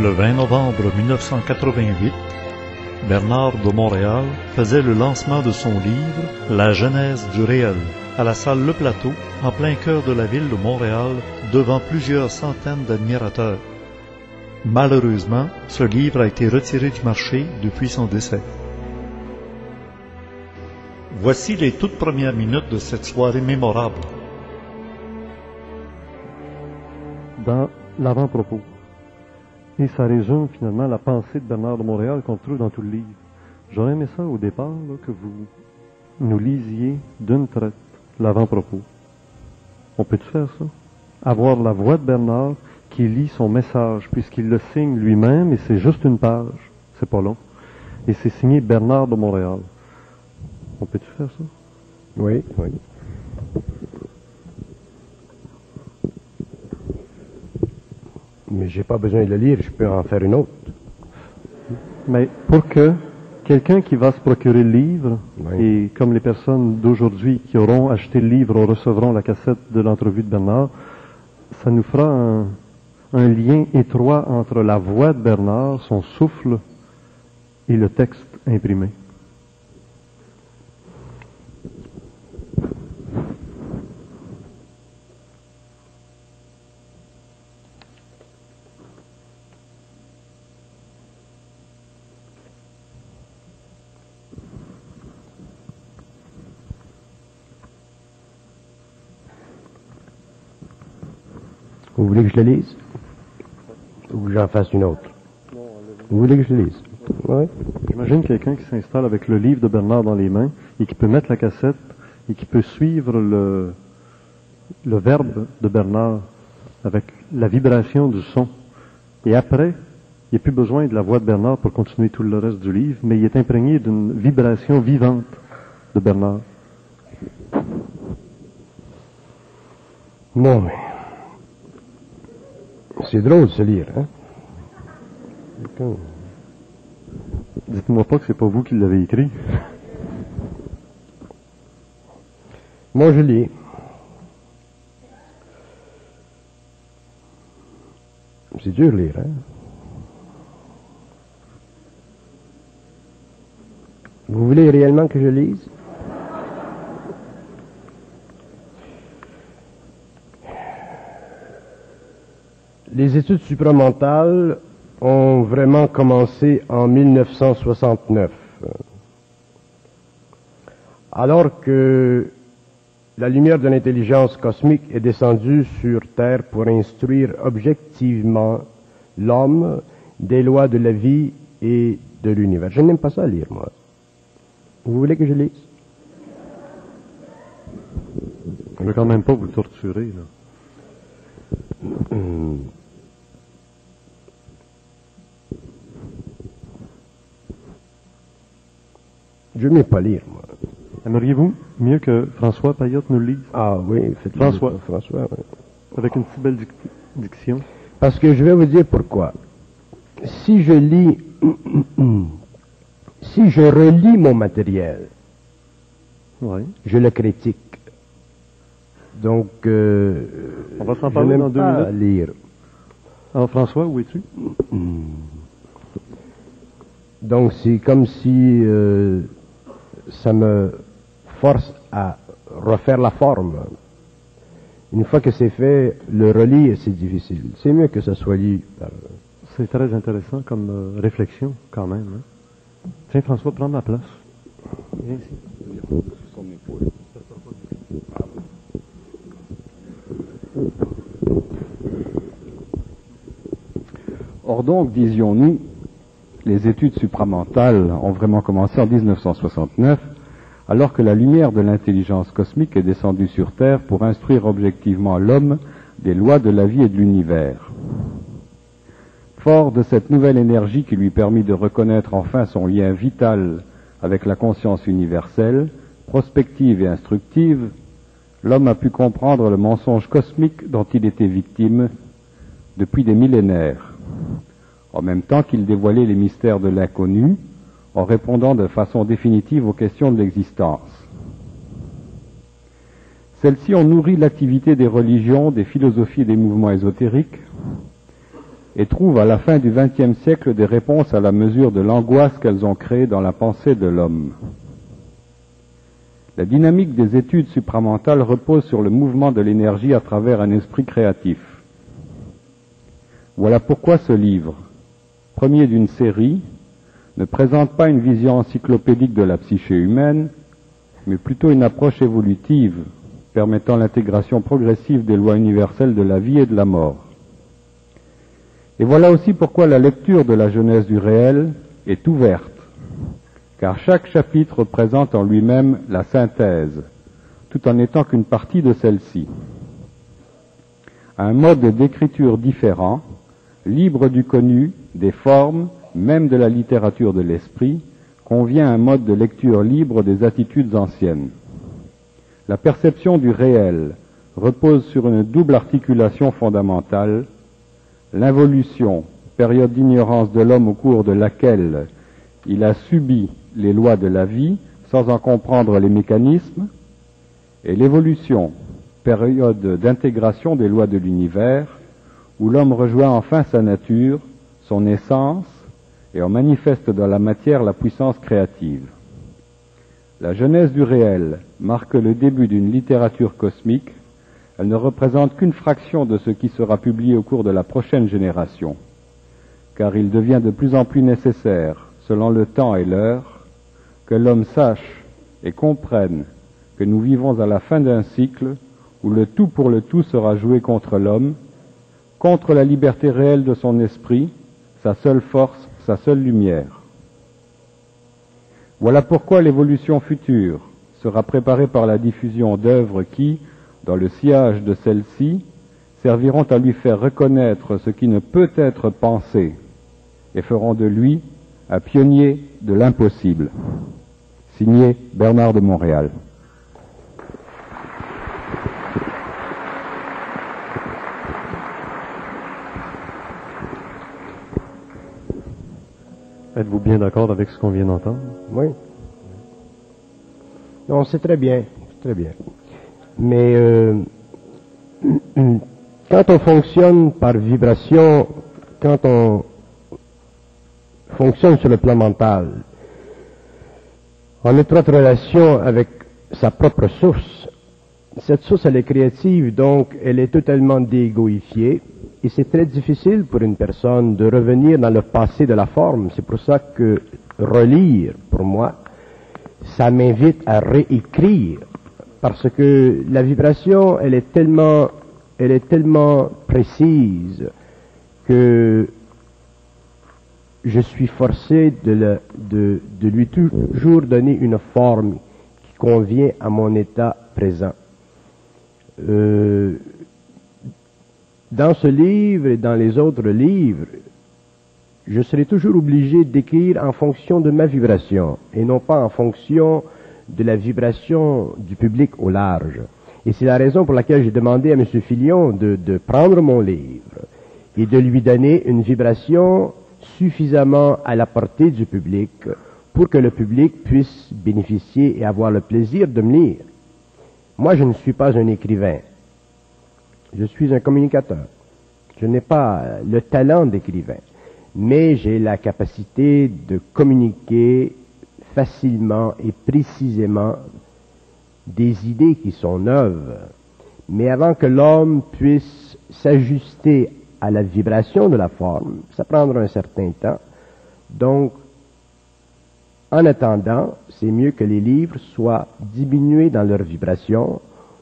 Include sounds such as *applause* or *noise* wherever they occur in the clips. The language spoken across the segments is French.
Le 20 novembre 1988, Bernard de Montréal faisait le lancement de son livre La genèse du réel à la salle Le Plateau, en plein cœur de la ville de Montréal, devant plusieurs centaines d'admirateurs. Malheureusement, ce livre a été retiré du marché depuis son décès. Voici les toutes premières minutes de cette soirée mémorable. Dans l'avant-propos. Et ça résume finalement la pensée de Bernard de Montréal qu'on trouve dans tout le livre. J'aurais aimé ça au départ, là, que vous nous lisiez d'une traite l'avant-propos. On peut-tu faire ça? Avoir la voix de Bernard qui lit son message, puisqu'il le signe lui-même, et c'est juste une page. C'est pas long. Et c'est signé Bernard de Montréal. On peut-tu faire ça? Oui, oui. Mais j'ai pas besoin de le lire, je peux en faire une autre. Mais pour que quelqu'un qui va se procurer le livre, Oui. et comme les personnes d'aujourd'hui qui auront acheté le livre recevront la cassette de l'entrevue de Bernard, ça nous fera un, un lien étroit entre la voix de Bernard, son souffle, et le texte imprimé. Vous voulez que je le lise? Ou que j'en fasse une autre? Vous voulez que je le lise? Oui. J'imagine quelqu'un qui s'installe avec le livre de Bernard dans les mains et qui peut mettre la cassette et qui peut suivre le, le verbe de Bernard avec la vibration du son. Et après, il n'y a plus besoin de la voix de Bernard pour continuer tout le reste du livre, mais il est imprégné d'une vibration vivante de Bernard. Bon, mais. C'est drôle de se lire, hein Dites-moi pas que c'est pas vous qui l'avez écrit. Moi, je lis. C'est dur de lire, hein Vous voulez réellement que je lise? Les études supramentales ont vraiment commencé en 1969. Alors que la lumière de l'intelligence cosmique est descendue sur Terre pour instruire objectivement l'homme des lois de la vie et de l'univers. Je n'aime pas ça lire, moi. Vous voulez que je lise? Je veux quand même pas vous torturer. Là. Je n'aime pas lire, moi. Aimeriez-vous mieux que François Payotte nous lise? Ah oui, faites François. François, oui. avec une si belle dic- diction? Parce que je vais vous dire pourquoi. Si je lis, *coughs* si je relis mon matériel, Oui. je le critique. Donc, euh, On va s'en parler dans deux pas minutes. lire. Alors François, où es-tu? Donc, c'est comme si euh, ça me force à refaire la forme. Une fois que c'est fait, le relire, c'est difficile. C'est mieux que ça soit lu par... C'est très intéressant comme euh, réflexion, quand même. hein. Tiens, François, prends ma place. Viens ici. Or donc, disions-nous, les études supramentales ont vraiment commencé en 1969, alors que la lumière de l'intelligence cosmique est descendue sur Terre pour instruire objectivement l'homme des lois de la vie et de l'univers. Fort de cette nouvelle énergie qui lui permit de reconnaître enfin son lien vital avec la conscience universelle, prospective et instructive, l'homme a pu comprendre le mensonge cosmique dont il était victime depuis des millénaires, en même temps qu'il dévoilait les mystères de l'inconnu, en répondant de façon définitive aux questions de l'existence. Celles-ci ont nourri l'activité des religions, des philosophies et des mouvements ésotériques, et trouvent à la fin du XXe siècle des réponses à la mesure de l'angoisse qu'elles ont créée dans la pensée de l'homme. La dynamique des études supramentales repose sur le mouvement de l'énergie à travers un esprit créatif. Voilà pourquoi ce livre, premier d'une série, ne présente pas une vision encyclopédique de la psyché humaine, mais plutôt une approche évolutive permettant l'intégration progressive des lois universelles de la vie et de la mort. Et voilà aussi pourquoi la lecture de la jeunesse du réel est ouverte, car chaque chapitre présente en lui-même la synthèse, tout en n'étant qu'une partie de celle-ci. Un mode d'écriture différent, libre du connu, des formes, même de la littérature de l'esprit, convient à un mode de lecture libre des attitudes anciennes. La perception du réel repose sur une double articulation fondamentale, l'involution, période d'ignorance de l'homme au cours de laquelle il a subi les lois de la vie sans en comprendre les mécanismes, et l'évolution, période d'intégration des lois de l'univers, où l'homme rejoint enfin sa nature, son essence, et en manifeste dans la matière la puissance créative. La genèse du réel marque le début d'une littérature cosmique elle ne représente qu'une fraction de ce qui sera publié au cours de la prochaine génération, car il devient de plus en plus nécessaire, selon le temps et l'heure, que l'homme sache et comprenne que nous vivons à la fin d'un cycle où le tout pour le tout sera joué contre l'homme, contre la liberté réelle de son esprit, sa seule force, sa seule lumière. Voilà pourquoi l'évolution future sera préparée par la diffusion d'œuvres qui, dans le sillage de celle-ci, serviront à lui faire reconnaître ce qui ne peut être pensé et feront de lui un pionnier de l'impossible. Signé Bernard de Montréal. Êtes-vous bien d'accord avec ce qu'on vient d'entendre? Oui. Non, c'est très bien, très bien. Mais euh, *clears throat* quand on fonctionne par vibration, quand on fonctionne sur le plan mental, en étroite relation avec sa propre source, cette source, elle est créative, donc elle est totalement déégoïfiée, et c'est très difficile pour une personne de revenir dans le passé de la forme. C'est pour ça que relire, pour moi, ça m'invite à réécrire parce que la vibration, elle est tellement, elle est tellement précise que je suis forcé de, de, lui toujours donner une forme qui convient à mon état présent. Euh, dans ce livre et dans les autres livres, je serai toujours obligé d'écrire en fonction de ma vibration et non pas en fonction de la vibration du public au large. Et c'est la raison pour laquelle j'ai demandé à M. Filion de, de, prendre mon livre et de lui donner une vibration suffisamment à la portée du public pour que le public puisse bénéficier et avoir le plaisir de me lire. Moi, je ne suis pas un écrivain. Je suis un communicateur. Je n'ai pas le talent d'écrivain, mais j'ai la capacité de communiquer facilement et précisément des idées qui sont neuves. Mais avant que l'homme puisse s'ajuster à la vibration de la forme, ça prendra un certain temps. Donc, en attendant, c'est mieux que les livres soient diminués dans leur vibration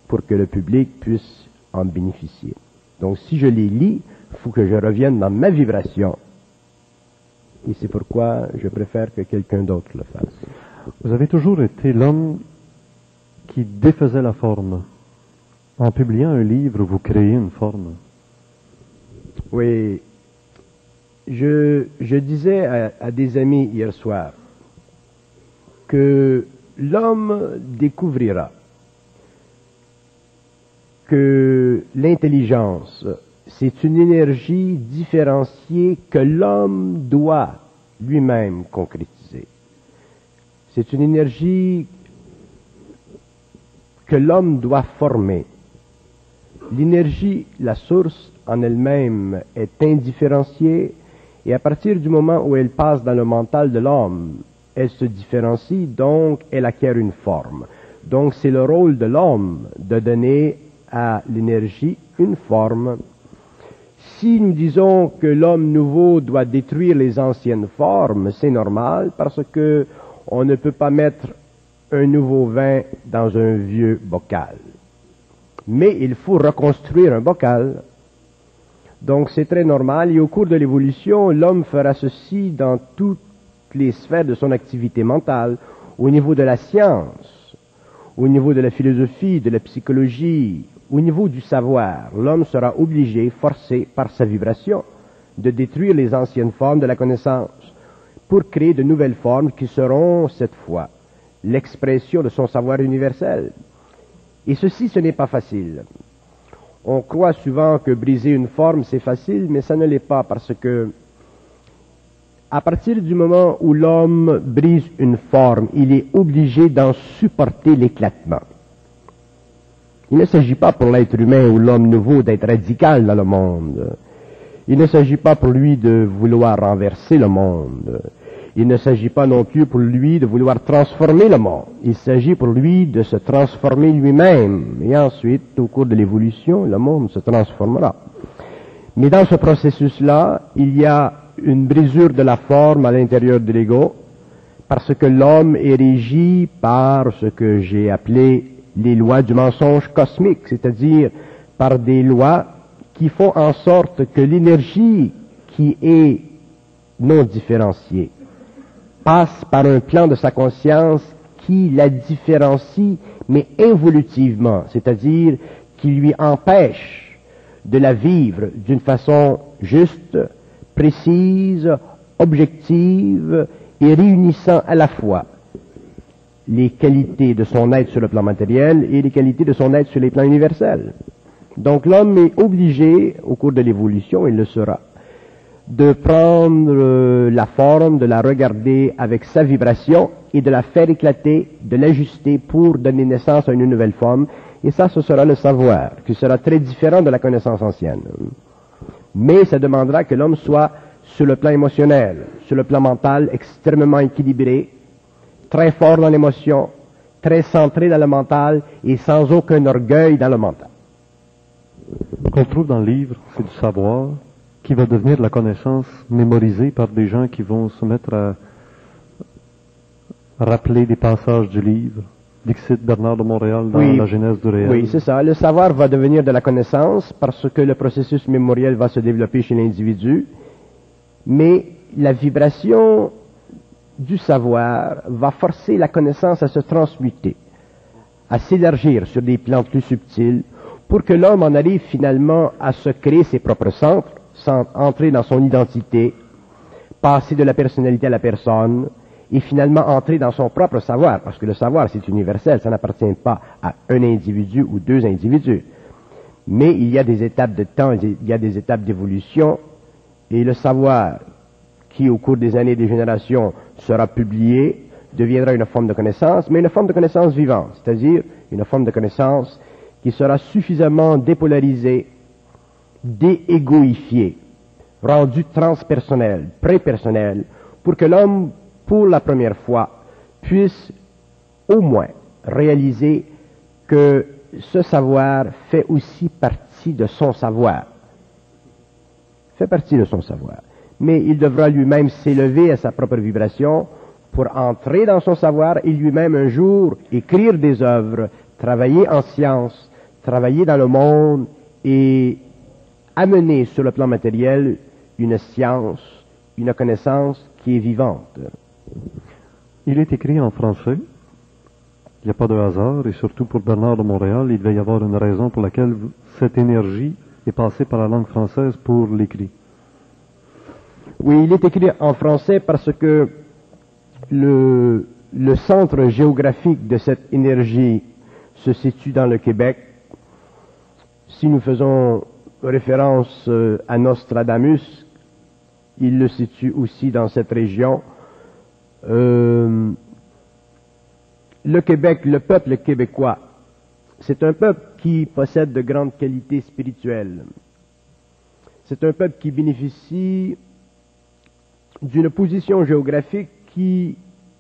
pour que le public puisse en bénéficier. Donc, si je les lis, il faut que je revienne dans ma vibration et c'est pourquoi je préfère que quelqu'un d'autre le fasse. Vous avez toujours été l'homme qui défaisait la forme. En publiant un livre, vous créez une forme. Oui. Je, je disais à, à des amis hier soir que l'homme découvrira que l'intelligence c'est une énergie différenciée que l'homme doit lui-même concrétiser. C'est une énergie que l'homme doit former. L'énergie, la source, en elle-même est indifférenciée, et à partir du moment où elle passe dans le mental de l'homme, elle se différencie, donc elle acquiert une forme. Donc c'est le rôle de l'homme de donner à l'énergie une forme. Si nous disons que l'homme nouveau doit détruire les anciennes formes, c'est normal parce que on ne peut pas mettre un nouveau vin dans un vieux bocal. Mais il faut reconstruire un bocal. Donc c'est très normal et au cours de l'évolution, l'homme fera ceci dans toutes les sphères de son activité mentale, au niveau de la science, au niveau de la philosophie, de la psychologie, au niveau du savoir. L'homme sera obligé, forcé par sa vibration, de détruire les anciennes formes de la connaissance pour créer de nouvelles formes qui seront, cette fois, l'expression de son savoir universel. Et ceci, ce n'est pas facile. On croit souvent que briser une forme, c'est facile, mais ça ne l'est pas parce que à partir du moment où l'homme brise une forme, il est obligé d'en supporter l'éclatement. Il ne s'agit pas pour l'être humain ou l'homme nouveau d'être radical dans le monde. Il ne s'agit pas pour lui de vouloir renverser le monde. Il ne s'agit pas non plus pour lui de vouloir transformer le monde. Il s'agit pour lui de se transformer lui-même. Et ensuite, au cours de l'évolution, le monde se transformera. Mais dans ce processus-là, il y a une brisure de la forme à l'intérieur de l'ego, parce que l'homme est régi par ce que j'ai appelé les lois du mensonge cosmique, c'est-à-dire par des lois qui font en sorte que l'énergie qui est non différenciée passe par un plan de sa conscience qui la différencie, mais évolutivement, c'est-à-dire qui lui empêche de la vivre d'une façon juste, précise, objective et réunissant à la fois les qualités de son être sur le plan matériel et les qualités de son être sur les plans universels. Donc l'homme est obligé, au cours de l'évolution, il le sera, de prendre euh, la forme, de la regarder avec sa vibration et de la faire éclater, de l'ajuster pour donner naissance à une nouvelle forme. Et ça, ce sera le savoir, qui sera très différent de la connaissance ancienne. Mais ça demandera que l'homme soit sur le plan émotionnel, sur le plan mental, extrêmement équilibré, très fort dans l'émotion, très centré dans le mental et sans aucun orgueil dans le mental. qu'on trouve dans le livre, c'est du savoir qui va devenir la connaissance mémorisée par des gens qui vont se mettre à rappeler des passages du livre. Dixit Bernard de Montréal dans la Genèse du réel. Oui, c'est ça. Le savoir va devenir de la connaissance parce que le processus mémoriel va se développer chez l'individu, mais la vibration du savoir va forcer la connaissance à se transmuter, à s'élargir sur des plans plus subtils, pour que l'homme en arrive finalement à se créer ses propres centres, sans entrer dans son identité, passer de la personnalité à la personne, et finalement entrer dans son propre savoir, parce que le savoir c'est universel, ça n'appartient pas à un individu ou deux individus. Mais il y a des étapes de temps, il y a des étapes d'évolution, et le savoir qui au cours des années et des générations sera publié, deviendra une forme de connaissance, mais une forme de connaissance vivante, c'est-à-dire une forme de connaissance qui sera suffisamment dépolarisée, déégoïfiée, rendue transpersonnelle, prépersonnelle, pour que l'homme, pour la première fois, puisse au moins réaliser que ce savoir fait aussi partie de son savoir. Fait partie de son savoir mais il devra lui-même s'élever à sa propre vibration pour entrer dans son savoir et lui-même un jour écrire des œuvres, travailler en science, travailler dans le monde et amener sur le plan matériel une science, une connaissance qui est vivante. Il est écrit en français. Il n'y a pas de hasard, et surtout pour Bernard de Montréal, il devait y avoir une raison pour laquelle cette énergie est passée par la langue française pour l'écrit. Oui, il est écrit en français parce que le, le centre géographique de cette énergie se situe dans le Québec. Si nous faisons référence euh, à Nostradamus, il le situe aussi dans cette région. Euh, le Québec, le peuple québécois, c'est un peuple qui possède de grandes qualités spirituelles. C'est un peuple qui bénéficie d'une position géographique qui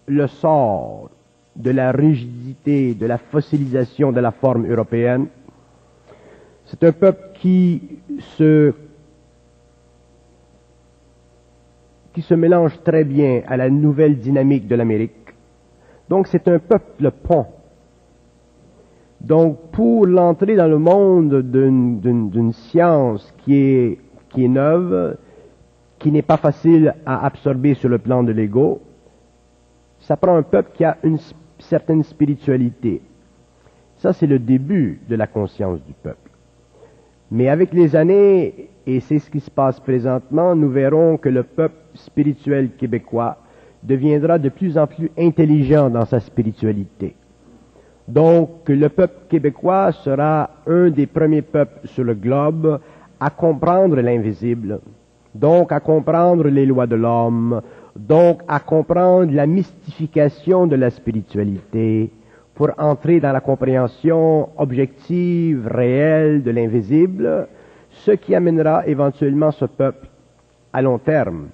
le sort de la rigidité, de la fossilisation de la forme européenne. C'est un peuple qui se qui se mélange très bien à la nouvelle dynamique de l'Amérique. Donc c'est un peuple pont. Donc pour l'entrée dans le monde d'une science qui est, qui est neuve, qui n'est pas facile à absorber sur le plan de l'ego, ça prend un peuple qui a une certaine spiritualité. Ça, c'est le début de la conscience du peuple. Mais avec les années, et c'est ce qui se passe présentement, nous verrons que le peuple spirituel québécois deviendra de plus en plus intelligent dans sa spiritualité. Donc, le peuple québécois sera un des premiers peuples sur le globe à comprendre l'invisible, donc à comprendre les lois de l'homme, donc à comprendre la mystification de la spiritualité pour entrer dans la compréhension objective, réelle de l'invisible, ce qui amènera éventuellement ce peuple à long terme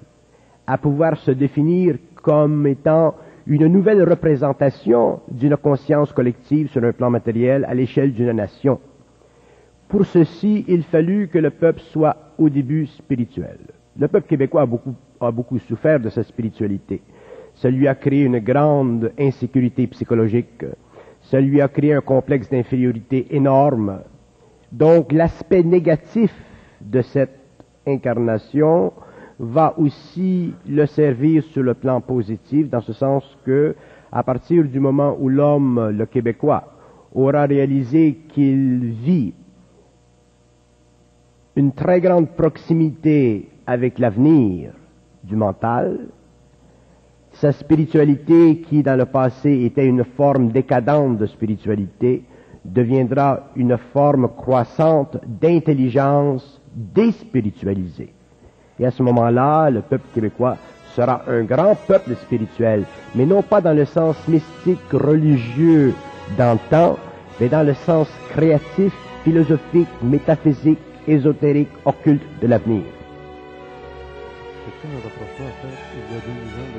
à pouvoir se définir comme étant une nouvelle représentation d'une conscience collective sur un plan matériel à l'échelle d'une nation. Pour ceci, il fallut que le peuple soit au début spirituel. Le peuple québécois a beaucoup souffert de sa spiritualité. Ça lui a créé une grande insécurité psychologique. Ça lui a créé un complexe d'infériorité énorme. Donc l'aspect négatif de cette incarnation va aussi le servir sur le plan positif, dans ce sens que, à partir du moment où l'homme, le Québécois, aura réalisé qu'il vit une très grande proximité avec l'avenir, du mental, sa spiritualité qui dans le passé était une forme décadente de spiritualité deviendra une forme croissante d'intelligence déspiritualisée. Et à ce moment-là, le peuple québécois sera un grand peuple spirituel, mais non pas dans le sens mystique, religieux d'antan, mais dans le sens créatif, philosophique, métaphysique, ésotérique, occulte de l'avenir. Quelqu'un me reprochait en fait, il y a 2000 ans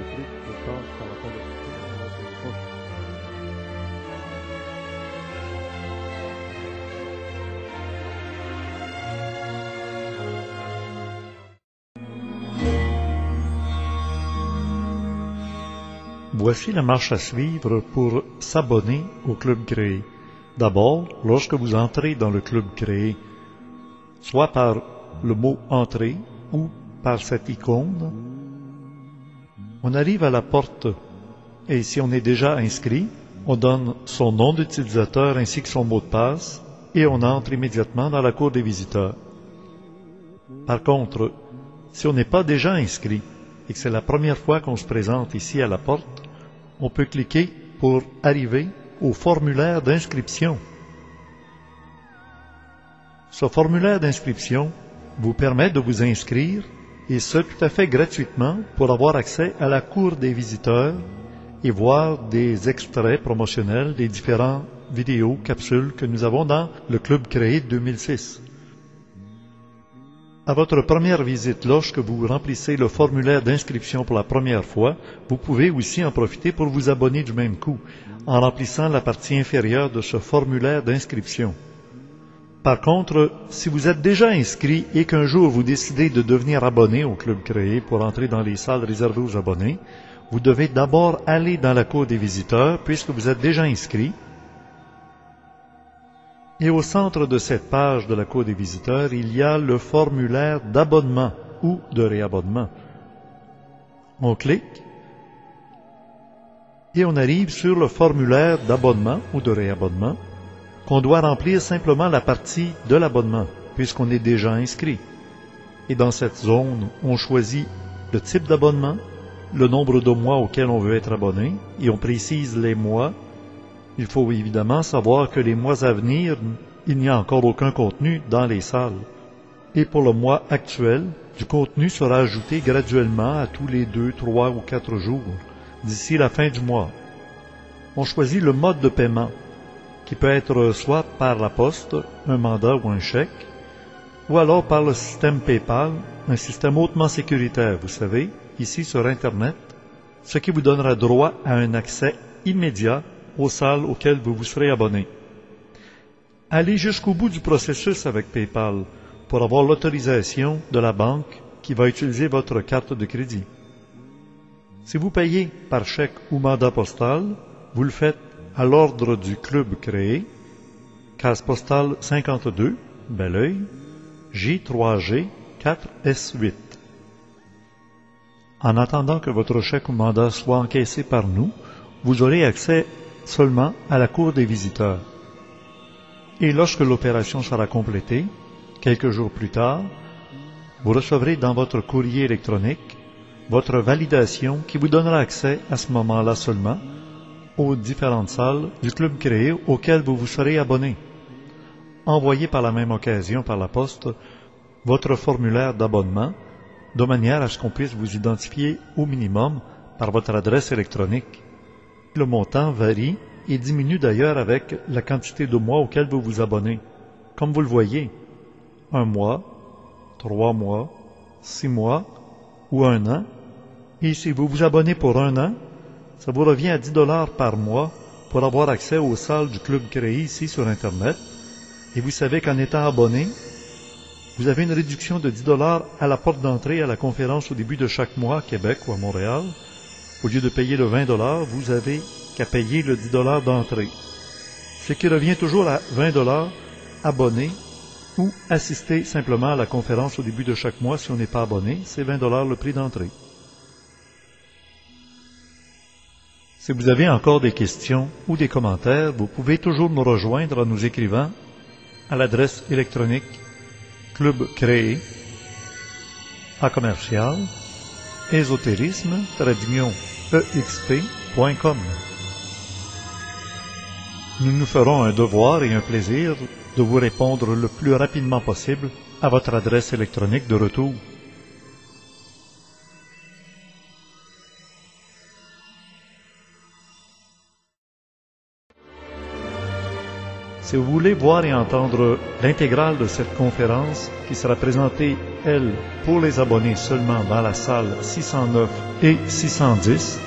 Voici la marche à suivre pour s'abonner au club créé. D'abord, lorsque vous entrez dans le club créé, soit par le mot entrer ou par cette icône, on arrive à la porte et si on est déjà inscrit, on donne son nom d'utilisateur ainsi que son mot de passe et on entre immédiatement dans la cour des visiteurs. Par contre, si on n'est pas déjà inscrit et que c'est la première fois qu'on se présente ici à la porte, on peut cliquer pour arriver au formulaire d'inscription. Ce formulaire d'inscription vous permet de vous inscrire et ce tout à fait gratuitement pour avoir accès à la cour des visiteurs et voir des extraits promotionnels des différents vidéos, capsules que nous avons dans le club créé 2006. À votre première visite, lorsque vous remplissez le formulaire d'inscription pour la première fois, vous pouvez aussi en profiter pour vous abonner du même coup, en remplissant la partie inférieure de ce formulaire d'inscription. Par contre, si vous êtes déjà inscrit et qu'un jour vous décidez de devenir abonné au club créé pour entrer dans les salles réservées aux abonnés, vous devez d'abord aller dans la cour des visiteurs puisque vous êtes déjà inscrit. Et au centre de cette page de la cour des visiteurs, il y a le formulaire d'abonnement ou de réabonnement. On clique et on arrive sur le formulaire d'abonnement ou de réabonnement qu'on doit remplir simplement la partie de l'abonnement, puisqu'on est déjà inscrit. Et dans cette zone, on choisit le type d'abonnement, le nombre de mois auquel on veut être abonné, et on précise les mois. Il faut évidemment savoir que les mois à venir, il n'y a encore aucun contenu dans les salles. Et pour le mois actuel, du contenu sera ajouté graduellement à tous les deux, trois ou quatre jours, d'ici la fin du mois. On choisit le mode de paiement, qui peut être soit par la poste, un mandat ou un chèque, ou alors par le système PayPal, un système hautement sécuritaire, vous savez, ici sur Internet, ce qui vous donnera droit à un accès immédiat aux salles auxquelles vous vous serez abonné. Allez jusqu'au bout du processus avec PayPal pour avoir l'autorisation de la banque qui va utiliser votre carte de crédit. Si vous payez par chèque ou mandat postal, vous le faites à l'ordre du club créé, case postale 52, Belleuil, J3G 4S8. En attendant que votre chèque ou mandat soit encaissé par nous, vous aurez accès seulement à la cour des visiteurs. Et lorsque l'opération sera complétée, quelques jours plus tard, vous recevrez dans votre courrier électronique votre validation qui vous donnera accès à ce moment-là seulement aux différentes salles du club créé auquel vous vous serez abonné. Envoyez par la même occasion par la poste votre formulaire d'abonnement de manière à ce qu'on puisse vous identifier au minimum par votre adresse électronique. Le montant varie et diminue d'ailleurs avec la quantité de mois auxquels vous vous abonnez. Comme vous le voyez, un mois, trois mois, six mois ou un an. Et si vous vous abonnez pour un an, ça vous revient à 10 dollars par mois pour avoir accès aux salles du club créé ici sur Internet. Et vous savez qu'en étant abonné, vous avez une réduction de 10 dollars à la porte d'entrée à la conférence au début de chaque mois à Québec ou à Montréal. Au lieu de payer le 20 dollars, vous avez qu'à payer le 10 dollars d'entrée. Ce qui revient toujours à 20 dollars abonné ou assister simplement à la conférence au début de chaque mois si on n'est pas abonné, c'est 20 dollars le prix d'entrée. Si vous avez encore des questions ou des commentaires, vous pouvez toujours nous rejoindre en nous écrivant à l'adresse électronique club créé à commercial ésotérisme exp.com. Nous nous ferons un devoir et un plaisir de vous répondre le plus rapidement possible à votre adresse électronique de retour. Si vous voulez voir et entendre l'intégrale de cette conférence qui sera présentée, elle, pour les abonnés seulement dans la salle 609 et 610,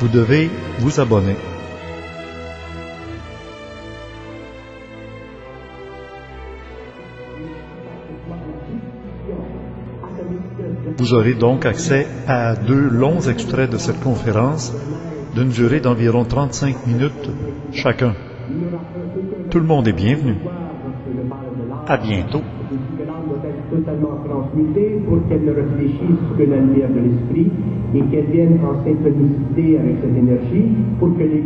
vous devez vous abonner. Vous aurez donc accès à deux longs extraits de cette conférence d'une durée d'environ 35 minutes chacun. Tout le monde est bienvenu. À bientôt. Totalement transmutée pour qu'elle ne réfléchisse que la lumière de l'esprit et qu'elle vienne en synchronicité avec cette énergie pour que les